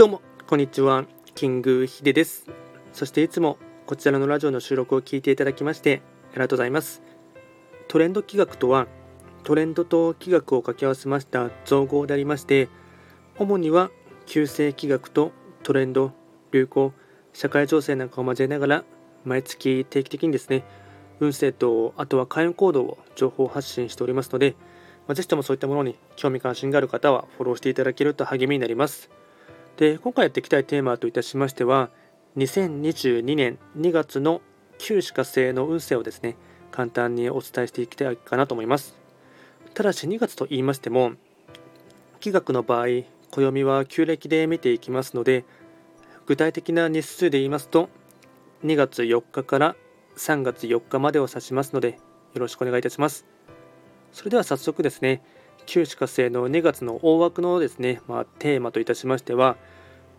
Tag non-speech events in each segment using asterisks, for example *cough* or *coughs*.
どうもこんにちは。キングヒデです。そしていつもこちらのラジオの収録を聞いていただきましてありがとうございます。トレンド企画とはトレンドと企画を掛け合わせました造語でありまして主には旧世企画とトレンド流行社会情勢なんかを交えながら毎月定期的にですね運勢とあとは開運行動を情報発信しておりますので、まあ、ぜひともそういったものに興味関心がある方はフォローしていただけると励みになります。で今回やっていきたいテーマといたしましては2022年2月の旧歯科星の運勢をですね簡単にお伝えしていきたいかなと思います。ただし2月と言いましても気学の場合暦は旧暦で見ていきますので具体的な日数で言いますと2月4日から3月4日までを指しますのでよろしくお願いいたします。それでは早速ですね旧歯科星の2月の大枠のですね、まあ、テーマといたしましては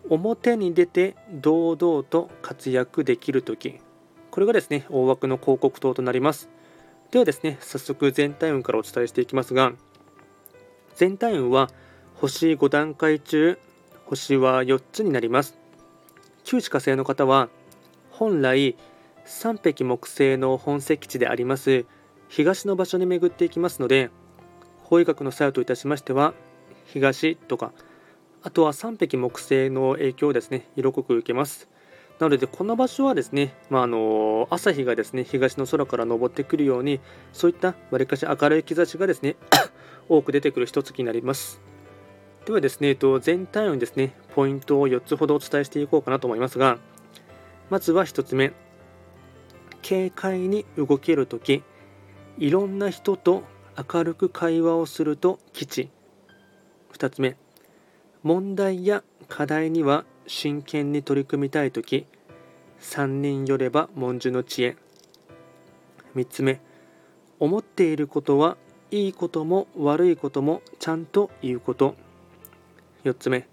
表に出て堂々と活躍できる時これがですね大枠の広告塔となります。ではですね早速全体運からお伝えしていきますが全体運は星5段階中星は4つになります。旧歯科星の方は本来三匹木星の本石地であります東の場所に巡っていきますので法医学の作用といたしましては東とかあとは3匹木星の影響をですね色濃く受けます。なのでこの場所はですね、まあ、あの朝日がですね東の空から昇ってくるようにそういったわりかし明るい兆しがですね *coughs* 多く出てくる一月になります。ではですね、えっと、全体にですねポイントを4つほどお伝えしていこうかなと思いますがまずは1つ目。軽快に動けるときいろんな人と明るく会話をすると吉。2つ目。問題や課題には真剣に取り組みたいとき3人よれば文殊の知恵。3つ目。思っていることはいいことも悪いこともちゃんと言うこと。4つ目。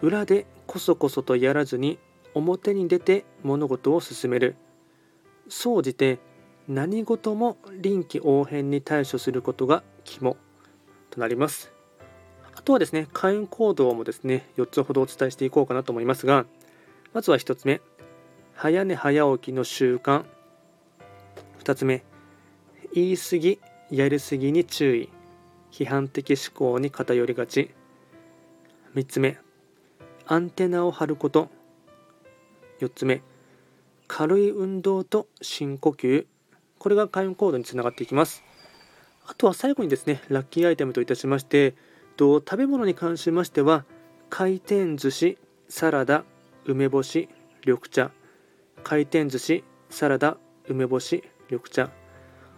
裏でこそこそとやらずに表に出て物事を進める。総じて何事も臨機応変に対処することが肝となります。あとはですね、開運行動もですね、4つほどお伝えしていこうかなと思いますが、まずは1つ目、早寝早起きの習慣。2つ目、言い過ぎ、やり過ぎに注意。批判的思考に偏りがち。3つ目、アンテナを張ること。4つ目、軽い運動と深呼吸。これが開運行動につながっていきます。あとは最後にですね、ラッキーアイテムといたしまして、と食べ物に関しましては、回転寿司、サラダ、梅干し、緑茶、回転寿司、サラダ、梅干し、緑茶。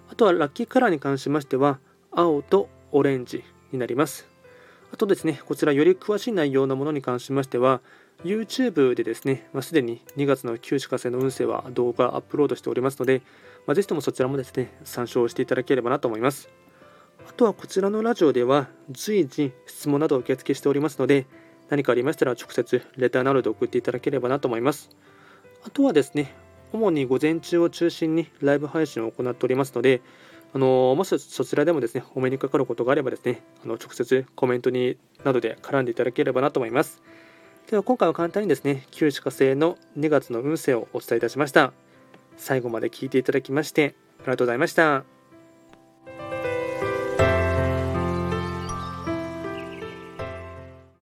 あとはラッキーカラーに関しましては、青とオレンジになります。あとですね、こちらより詳しい内容のものに関しましては、YouTube でですね、まあ、すでに2月の旧歯科生の運勢は動画アップロードしておりますので、まあ、ぜひともそちらもですね、参照していただければなと思います。あとはこちらのラジオでは随時質問などを受付しておりますので、何かありましたら直接レターなどで送っていただければなと思います。あとはですね、主に午前中を中心にライブ配信を行っておりますので、あのもしそちらでもですね、お目にかかることがあればですね、あの直接コメントになどで絡んでいただければなと思います。では今回は簡単にですね、旧歯科星の2月の運勢をお伝えいたしました。最後まで聞いていただきましてありがとうございました。